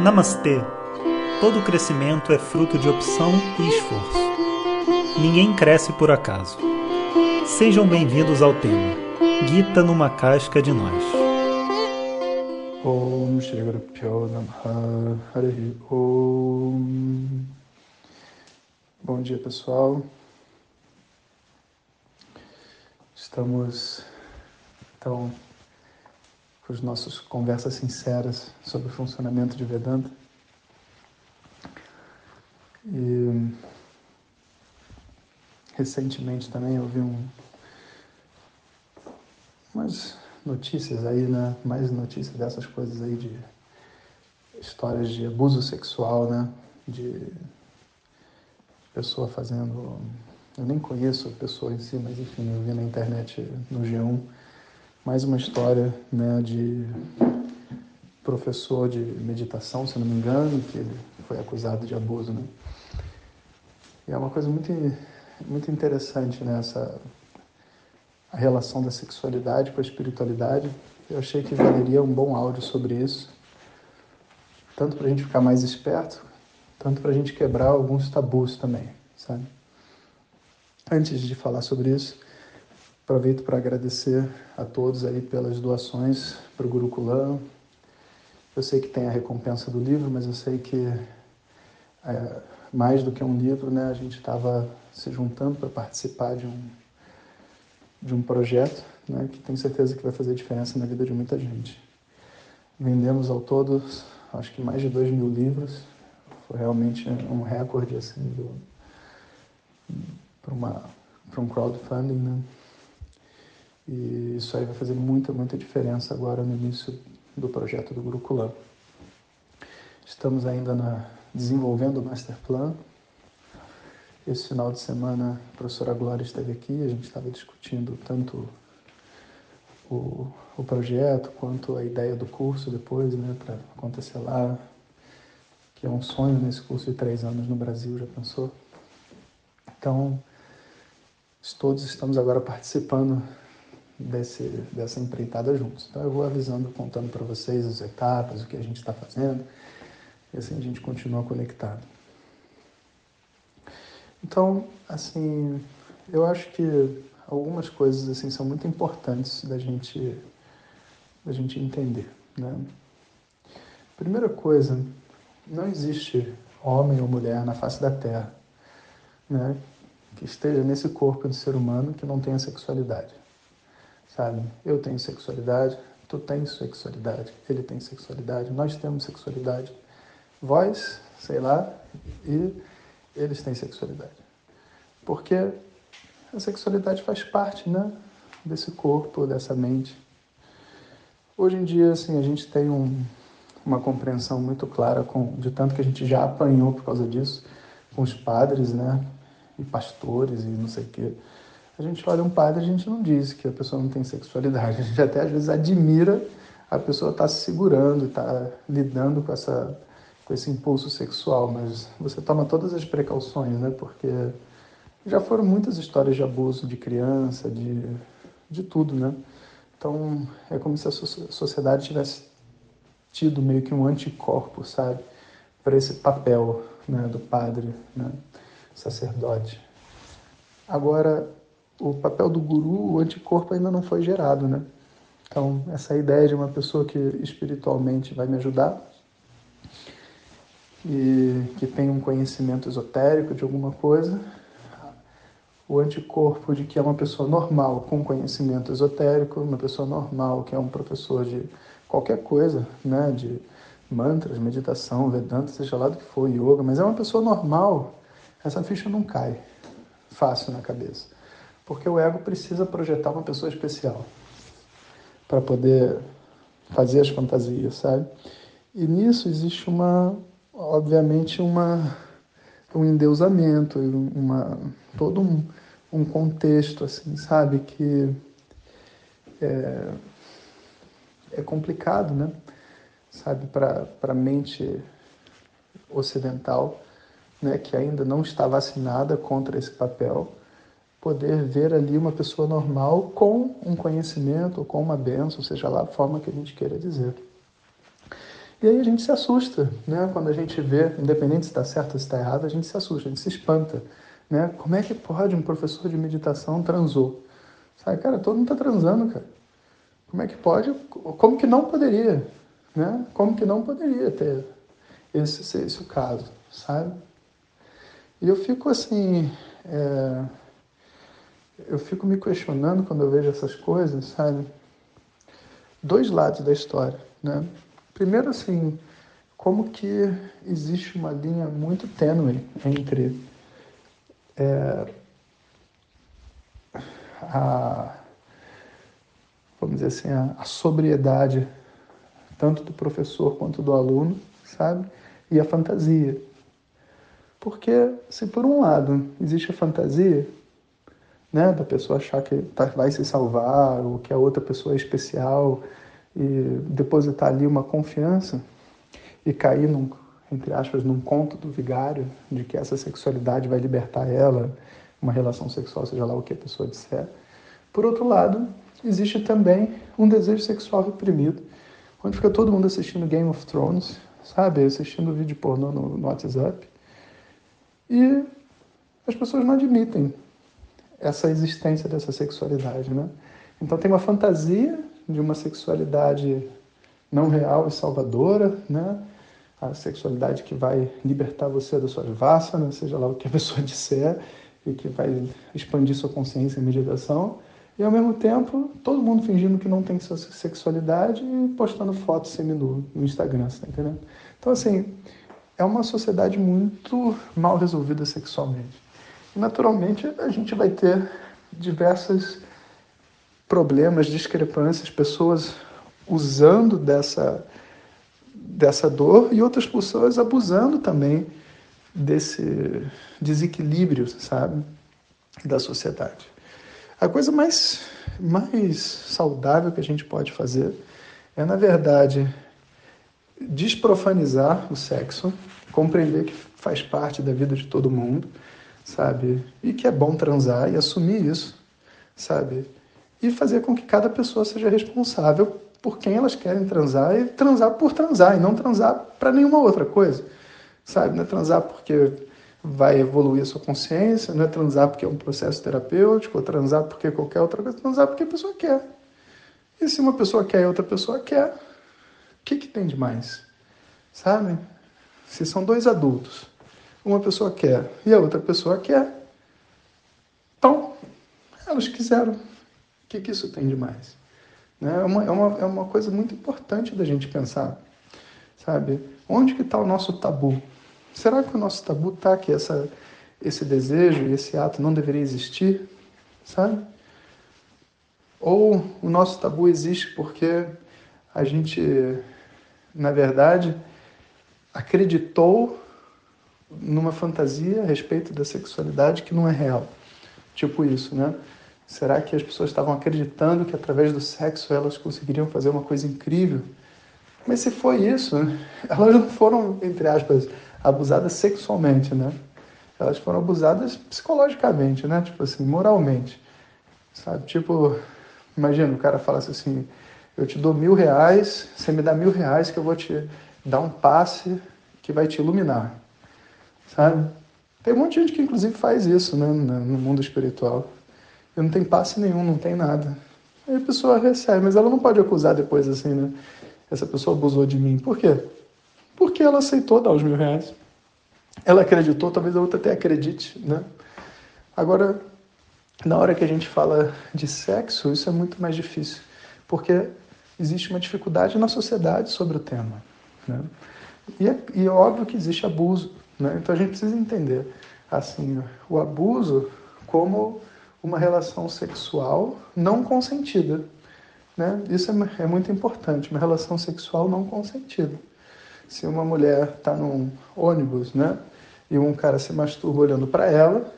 Namastê! Todo crescimento é fruto de opção e esforço. Ninguém cresce por acaso. Sejam bem-vindos ao tema Gita numa casca de nós. Bom dia pessoal Estamos então com as nossas conversas sinceras sobre o funcionamento de Vedanta e recentemente também eu vi um, umas notícias aí, né? Mais notícias dessas coisas aí de histórias de abuso sexual, né? De pessoa fazendo. Eu nem conheço a pessoa em si, mas enfim, eu vi na internet no G1 mais uma história, né? De professor de meditação, se não me engano, que ele foi acusado de abuso, né? E é uma coisa muito, muito interessante, né? Essa, a relação da sexualidade com a espiritualidade. Eu achei que valeria um bom áudio sobre isso, tanto para a gente ficar mais esperto, tanto para a gente quebrar alguns tabus também, sabe? Antes de falar sobre isso, aproveito para agradecer a todos aí pelas doações para o Gurukulam. Eu sei que tem a recompensa do livro, mas eu sei que é, mais do que um livro, né, a gente estava se juntando para participar de um de um projeto né, que tenho certeza que vai fazer diferença na vida de muita gente. Vendemos ao todo, acho que mais de 2 mil livros. Foi realmente um recorde assim, para um crowdfunding. Né? E isso aí vai fazer muita, muita diferença agora no início do projeto do Gurukulam. Estamos ainda na, desenvolvendo o Master Plan, esse final de semana a professora Glória esteve aqui, a gente estava discutindo tanto o, o projeto quanto a ideia do curso depois, né, para acontecer lá, que é um sonho nesse curso de três anos no Brasil, já pensou? Então, todos estamos agora participando desse, dessa empreitada juntos. Então, eu vou avisando, contando para vocês as etapas, o que a gente está fazendo, e assim a gente continua conectado. Então, assim, eu acho que algumas coisas assim são muito importantes da gente da gente entender, né? Primeira coisa, não existe homem ou mulher na face da Terra, né, que esteja nesse corpo de ser humano que não tenha sexualidade, sabe? Eu tenho sexualidade, tu tens sexualidade, ele tem sexualidade, nós temos sexualidade, vós, sei lá, e eles têm sexualidade. Porque a sexualidade faz parte, né, desse corpo, dessa mente. Hoje em dia, assim, a gente tem um, uma compreensão muito clara com, de tanto que a gente já apanhou por causa disso, com os padres, né, e pastores e não sei o quê. A gente olha um padre, a gente não diz que a pessoa não tem sexualidade. A gente até às vezes admira a pessoa estar tá se segurando, estar tá lidando com essa com esse impulso sexual, mas você toma todas as precauções, né? Porque já foram muitas histórias de abuso de criança, de, de tudo, né? Então é como se a sociedade tivesse tido meio que um anticorpo, sabe? Para esse papel né, do padre, né? sacerdote. Agora, o papel do guru, o anticorpo ainda não foi gerado, né? Então, essa ideia de uma pessoa que espiritualmente vai me ajudar, e que tem um conhecimento esotérico de alguma coisa, o anticorpo de que é uma pessoa normal com conhecimento esotérico, uma pessoa normal que é um professor de qualquer coisa, né, de mantras, meditação, vedanta, seja lá do que for, yoga, mas é uma pessoa normal, essa ficha não cai fácil na cabeça. Porque o ego precisa projetar uma pessoa especial para poder fazer as fantasias, sabe? E nisso existe uma obviamente, uma, um endeusamento, uma, todo um, um contexto, assim, sabe, que é, é complicado, né? Sabe, para a mente ocidental, né, que ainda não está vacinada contra esse papel, poder ver ali uma pessoa normal com um conhecimento, com uma benção, seja lá a forma que a gente queira dizer. E aí a gente se assusta, né? Quando a gente vê, independente se está certo ou se está errado, a gente se assusta, a gente se espanta, né? Como é que pode um professor de meditação transou? Sabe, cara, todo mundo está transando, cara. Como é que pode? Como que não poderia, né? Como que não poderia ter esse esse o caso, sabe? E eu fico assim, é... eu fico me questionando quando eu vejo essas coisas, sabe? Dois lados da história, né? Primeiro, assim, como que existe uma linha muito tênue entre é, a, vamos dizer assim, a, a, sobriedade tanto do professor quanto do aluno, sabe? E a fantasia. Porque se por um lado existe a fantasia, né, da pessoa achar que tá, vai se salvar ou que a outra pessoa é especial e depositar ali uma confiança e cair num, entre aspas, num conto do vigário de que essa sexualidade vai libertar ela, uma relação sexual, seja lá o que a pessoa disser. Por outro lado, existe também um desejo sexual reprimido, onde fica todo mundo assistindo Game of Thrones, sabe, assistindo vídeo pornô no, no WhatsApp, e as pessoas não admitem essa existência dessa sexualidade, né? Então tem uma fantasia de uma sexualidade não real e salvadora, né? A sexualidade que vai libertar você das suas vássanas, seja lá o que a pessoa disser, e que vai expandir sua consciência em meditação. E ao mesmo tempo, todo mundo fingindo que não tem sexualidade e postando fotos seminu no Instagram, tá entendendo? Então, assim, é uma sociedade muito mal resolvida sexualmente. Naturalmente, a gente vai ter diversas problemas, discrepâncias, pessoas usando dessa, dessa dor e outras pessoas abusando também desse desequilíbrio, sabe, da sociedade. A coisa mais, mais saudável que a gente pode fazer é, na verdade, desprofanizar o sexo, compreender que faz parte da vida de todo mundo, sabe, e que é bom transar e assumir isso, sabe, e fazer com que cada pessoa seja responsável por quem elas querem transar e transar por transar e não transar para nenhuma outra coisa, sabe? Não é transar porque vai evoluir a sua consciência, não é transar porque é um processo terapêutico, ou transar porque qualquer outra coisa, transar porque a pessoa quer. E se uma pessoa quer e outra pessoa quer, o que, que tem de mais? Sabe? Se são dois adultos, uma pessoa quer e a outra pessoa quer, então elas quiseram que, que isso tem de mais? Né? É, uma, é, uma, é uma coisa muito importante da gente pensar, sabe? Onde que está o nosso tabu? Será que o nosso tabu está que essa, esse desejo esse ato não deveria existir, sabe? Ou o nosso tabu existe porque a gente, na verdade, acreditou numa fantasia a respeito da sexualidade que não é real. Tipo isso, né? Será que as pessoas estavam acreditando que através do sexo elas conseguiriam fazer uma coisa incrível? Mas se foi isso, elas não foram, entre aspas, abusadas sexualmente, né? Elas foram abusadas psicologicamente, né? Tipo assim, moralmente. Sabe? Tipo, imagina, o cara falasse assim, eu te dou mil reais, você me dá mil reais que eu vou te dar um passe que vai te iluminar. Sabe? Tem um monte de gente que inclusive faz isso, né? No mundo espiritual eu não tenho passe nenhum, não tem nada. Aí a pessoa recebe, mas ela não pode acusar depois assim, né? Essa pessoa abusou de mim. Por quê? Porque ela aceitou dar os mil reais. Ela acreditou, talvez a outra até acredite, né? Agora, na hora que a gente fala de sexo, isso é muito mais difícil, porque existe uma dificuldade na sociedade sobre o tema. Né? E, é, e é óbvio que existe abuso, né? então a gente precisa entender assim o abuso como uma relação sexual não consentida. Né? Isso é, é muito importante, uma relação sexual não consentida. Se uma mulher está num ônibus né, e um cara se masturba olhando para ela,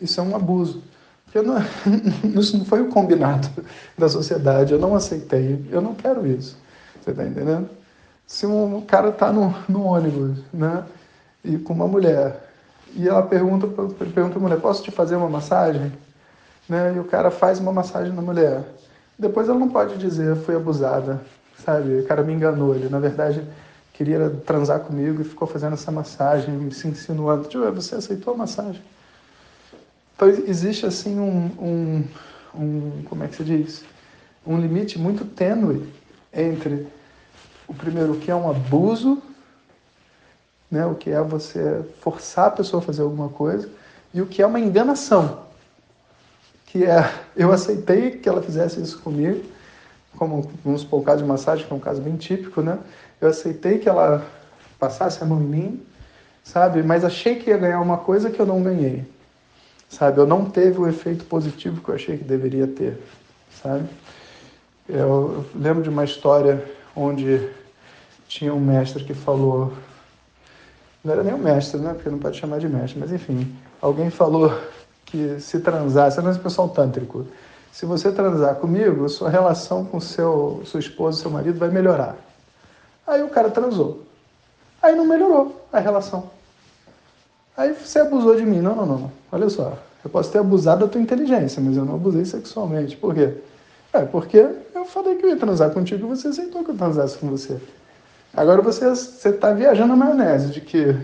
isso é um abuso. Porque não, isso não foi o combinado da sociedade, eu não aceitei, eu não quero isso. Você está entendendo? Se um cara está no, no ônibus né, e com uma mulher e ela pergunta, pergunta mulher: posso te fazer uma massagem? né? E o cara faz uma massagem na mulher. Depois ela não pode dizer fui abusada, sabe? O cara me enganou. Ele, na verdade, queria transar comigo e ficou fazendo essa massagem, se insinuando. Tipo, você aceitou a massagem? Então existe assim um, um, um, como é que se diz? Um limite muito tênue entre o primeiro, que é um abuso, né? o que é você forçar a pessoa a fazer alguma coisa, e o que é uma enganação, que é eu aceitei que ela fizesse isso comigo, como vamos supor o caso de massagem, que é um caso bem típico, né? Eu aceitei que ela passasse a mão em mim, sabe? Mas achei que ia ganhar uma coisa que eu não ganhei, sabe? Eu não teve o efeito positivo que eu achei que deveria ter, sabe? Eu lembro de uma história onde tinha um mestre que falou, não era nem um mestre, né? Porque não pode chamar de mestre, mas enfim, alguém falou que se transasse, não é pessoal tântrico, se você transar comigo, sua relação com seu sua esposa, seu marido vai melhorar. Aí o cara transou. Aí não melhorou a relação. Aí você abusou de mim. Não, não, não. Olha só. Eu posso ter abusado da tua inteligência, mas eu não abusei sexualmente. Por quê? É, porque eu falei que eu ia transar contigo e você aceitou que eu transasse com você. Agora você está viajando na maionese de que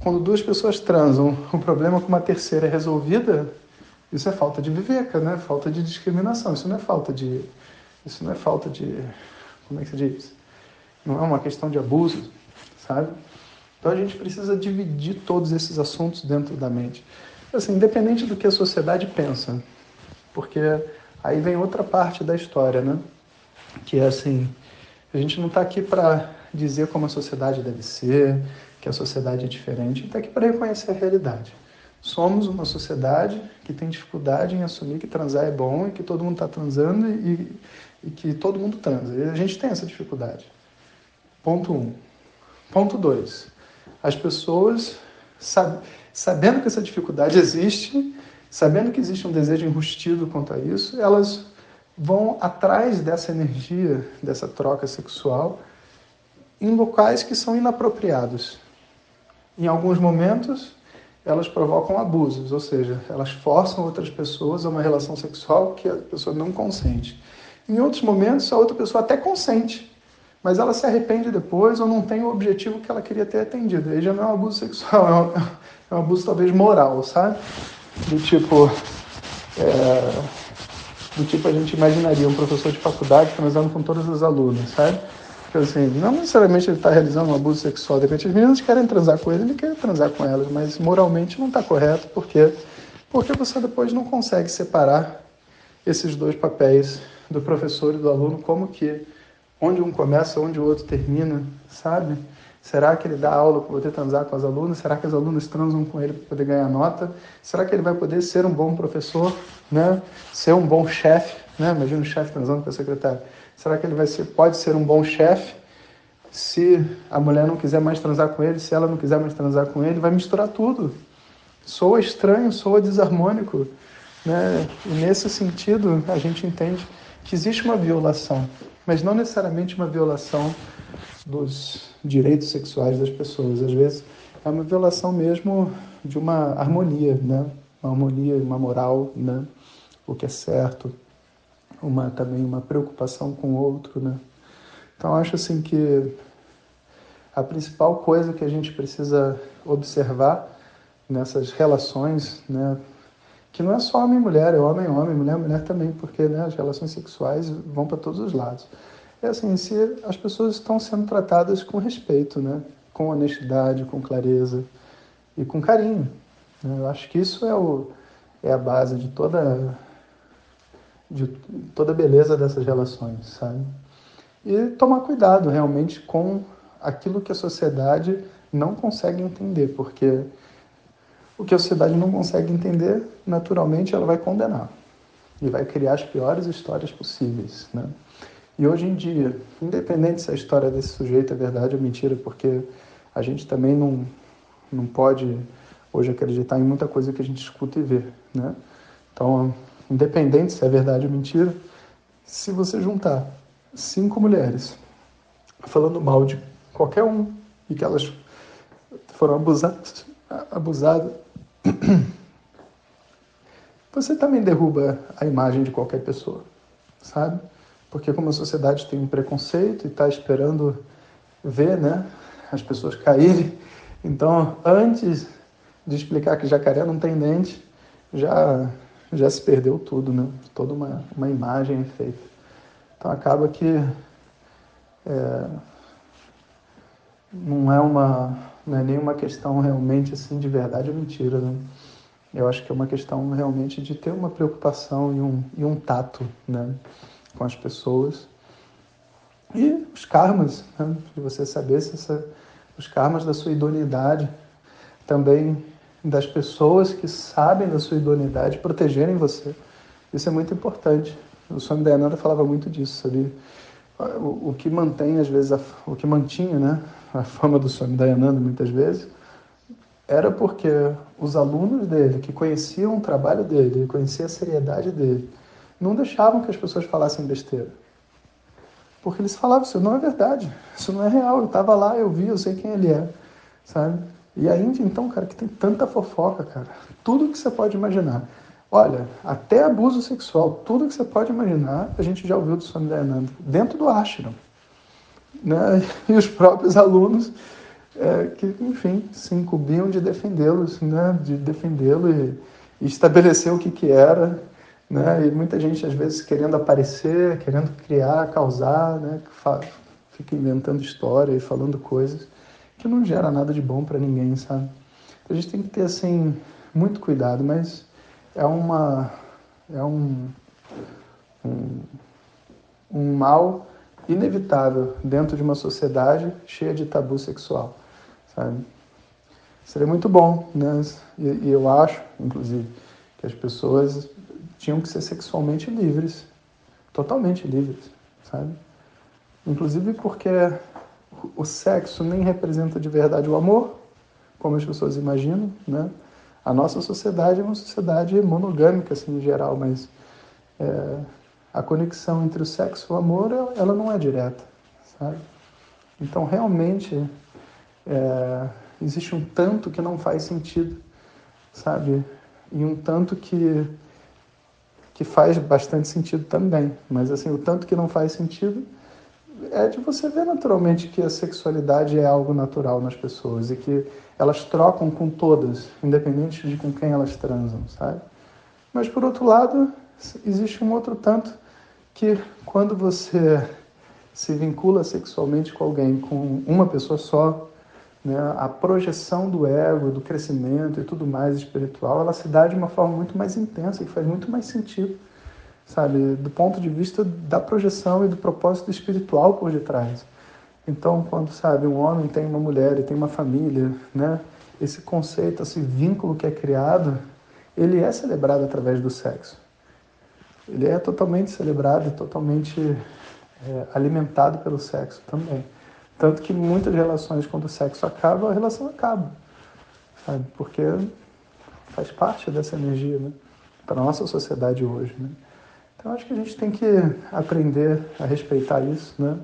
quando duas pessoas transam, o problema com uma terceira é resolvida, isso é falta de viveca, né? Falta de discriminação. Isso não é falta de. Isso não é falta de. Como é que se diz? Não é uma questão de abuso, sabe? Então a gente precisa dividir todos esses assuntos dentro da mente. Assim, independente do que a sociedade pensa, porque aí vem outra parte da história, né? Que é assim, a gente não está aqui para dizer como a sociedade deve ser, que a sociedade é diferente, está aqui para reconhecer a realidade. Somos uma sociedade que tem dificuldade em assumir que transar é bom e que todo mundo está transando e, e, que todo mundo transa. E a gente tem essa dificuldade. Ponto um. Ponto dois. As pessoas, sab sabendo que essa dificuldade existe, sabendo que existe um desejo enrustido quanto a isso, elas vão atrás dessa energia, dessa troca sexual, em locais que são inapropriados. Em alguns momentos, elas provocam abusos, ou seja, elas forçam outras pessoas a uma relação sexual que a pessoa não consente. Em outros momentos, a outra pessoa até consente, mas ela se arrepende depois ou não tem o objetivo que ela queria ter atendido. Aí já não é um abuso sexual, é um, é um abuso talvez moral, sabe? Do tipo. É, do tipo a gente imaginaria um professor de faculdade transando com todas as alunas, sabe? Porque, assim, não necessariamente ele está realizando um abuso sexual, de repente as meninas querem transar com ele, ele quer transar com elas, mas moralmente não está correto, porque porque você depois não consegue separar esses dois papéis do professor e do aluno, como que onde um começa, onde o outro termina, sabe? Será que ele dá aula para poder transar com as alunas? Será que as alunas transam com ele para poder ganhar nota? Será que ele vai poder ser um bom professor, né? Ser um bom chefe, né? Imagina um chefe transando com a secretária. Será que ele vai ser, pode ser um bom chefe se a mulher não quiser mais transar com ele, se ela não quiser mais transar com ele? Vai misturar tudo. Soa estranho, soa desarmônico. Né? E nesse sentido, a gente entende que existe uma violação, mas não necessariamente uma violação dos direitos sexuais das pessoas. Às vezes é uma violação mesmo de uma harmonia, né? Uma harmonia, uma moral, né? O que é certo, uma também uma preocupação com o outro, né? Então acho assim que a principal coisa que a gente precisa observar nessas relações, né, que não é só homem e mulher, é homem homem, mulher mulher também, porque né, as relações sexuais vão para todos os lados. É assim, se as pessoas estão sendo tratadas com respeito, né, com honestidade, com clareza e com carinho. Né? Eu acho que isso é, o, é a base de toda de toda a beleza dessas relações, sabe? E tomar cuidado realmente com aquilo que a sociedade não consegue entender, porque o que a sociedade não consegue entender, naturalmente ela vai condenar e vai criar as piores histórias possíveis, né? E hoje em dia, independente se a história desse sujeito é verdade ou mentira, porque a gente também não, não pode hoje acreditar em muita coisa que a gente escuta e vê, né? Então, independente se é verdade ou mentira, se você juntar cinco mulheres falando mal de qualquer um e que elas foram abusadas, abusadas você também derruba a imagem de qualquer pessoa, sabe? Porque como a sociedade tem um preconceito e está esperando ver, né, as pessoas caírem. Então, antes de explicar que jacaré não tem dente, já já se perdeu tudo, né? Toda uma, uma imagem é feita. Então acaba que é, não é uma não é nenhuma questão realmente assim de verdade ou mentira, né? Eu acho que é uma questão realmente de ter uma preocupação e um, e um tato, né, com as pessoas. E os karmas, né? de você saber se essa, os karmas da sua idoneidade também das pessoas que sabem da sua idoneidade protegerem você. Isso é muito importante. O Swami Dayananda falava muito disso, sabia? O, o que mantém, às vezes, a, o que mantinha né, a fama do Swami Dayananda, muitas vezes, era porque os alunos dele, que conheciam o trabalho dele, conheciam a seriedade dele, não deixavam que as pessoas falassem besteira. Porque eles falavam, isso não é verdade, isso não é real, eu estava lá, eu vi, eu sei quem ele é, sabe? E a Índia, então, cara, que tem tanta fofoca, cara. Tudo que você pode imaginar. Olha, até abuso sexual, tudo que você pode imaginar, a gente já ouviu do Swami Dayananda, dentro do ashram. Né? E os próprios alunos é, que, enfim, se incumbiam de defendê-los, né? de defendê-lo e, e, estabelecer o que, que era. Né? E muita gente, às vezes, querendo aparecer, querendo criar, causar, né? fica inventando história e falando coisas que não gera nada de bom para ninguém, sabe? A gente tem que ter assim muito cuidado, mas é uma é um um, um mal inevitável dentro de uma sociedade cheia de tabu sexual, sabe? Seria muito bom, né? E, e eu acho, inclusive, que as pessoas tinham que ser sexualmente livres, totalmente livres, sabe? Inclusive porque o sexo nem representa de verdade o amor, como as pessoas imaginam, né? A nossa sociedade é uma sociedade monogâmica, assim, em geral, mas é, a conexão entre o sexo e o amor, ela não é direta, sabe? Então, realmente, é, existe um tanto que não faz sentido, sabe? E um tanto que, que faz bastante sentido também. Mas, assim, o tanto que não faz sentido é de você ver naturalmente que a sexualidade é algo natural nas pessoas e que elas trocam com todas, independente de com quem elas transam, sabe? Mas por outro lado, existe um outro tanto que quando você se vincula sexualmente com alguém, com uma pessoa só, né, a projeção do ego, do crescimento e tudo mais espiritual, ela se dá de uma forma muito mais intensa e faz muito mais sentido sabe? Do ponto de vista da projeção e do propósito espiritual por detrás. Então, quando, sabe, um homem tem uma mulher e tem uma família, né? Esse conceito, esse vínculo que é criado, ele é celebrado através do sexo. Ele é totalmente celebrado e totalmente é, alimentado pelo sexo também. Tanto que muitas relações, quando o sexo acaba, a relação acaba. Sabe? Porque faz parte dessa energia, né? Para a nossa sociedade hoje, né? Então acho que a gente tem que aprender a respeitar isso, né?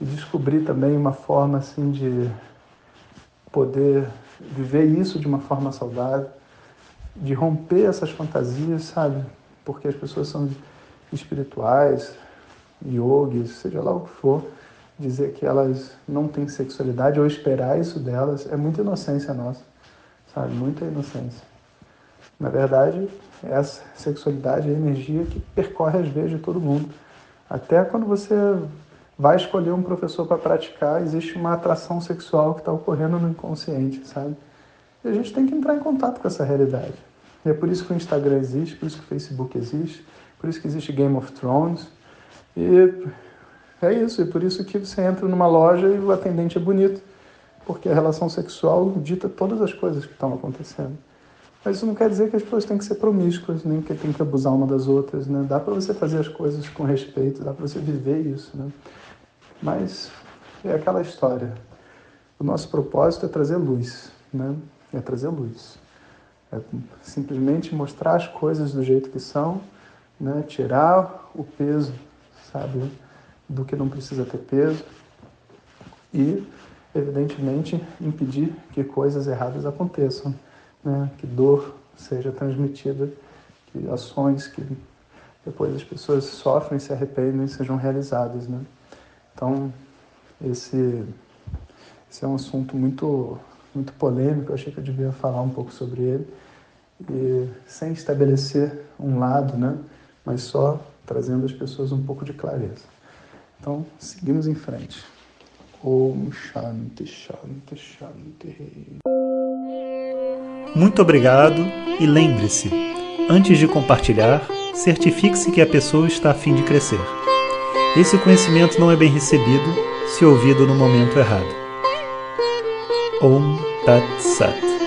E descobrir também uma forma assim de poder viver isso de uma forma saudável, de romper essas fantasias, sabe? Porque as pessoas são espirituais, yogis, seja lá o que for, dizer que elas não têm sexualidade ou esperar isso delas é muita inocência nossa, sabe? Muita inocência. Na verdade, essa sexualidade é a energia que percorre as veias de todo mundo. Até quando você vai escolher um professor para praticar, existe uma atração sexual que está ocorrendo no inconsciente, sabe? E a gente tem que entrar em contato com essa realidade. E é por isso que o Instagram existe, por isso que o Facebook existe, por isso que existe Game of Thrones. E é isso, e por isso que você entra numa loja e o atendente é bonito, porque a relação sexual dita todas as coisas que estão acontecendo. Mas isso não quer dizer que as pessoas têm que ser promíscuas, nem que tem que abusar uma das outras, né? Dá para você fazer as coisas com respeito, dá para você viver isso, né? Mas é aquela história. O nosso propósito é trazer luz, né? É trazer luz. É simplesmente mostrar as coisas do jeito que são, né? Tirar o peso, sabe, do que não precisa ter peso e, evidentemente, impedir que coisas erradas aconteçam né? que dor seja transmitida, que ações que depois as pessoas sofrem, se arrependem, sejam realizadas. Né? Então, esse, esse é um assunto muito, muito polêmico, eu achei que eu devia falar um pouco sobre ele, e sem estabelecer um lado, né? mas só trazendo às pessoas um pouco de clareza. Então, seguimos em frente. Om Shanti Shanti Shanti. Muito obrigado e lembre-se, antes de compartilhar, certifique-se que a pessoa está a fim de crescer. Esse conhecimento não é bem recebido se ouvido no momento errado. Om Tat Sat.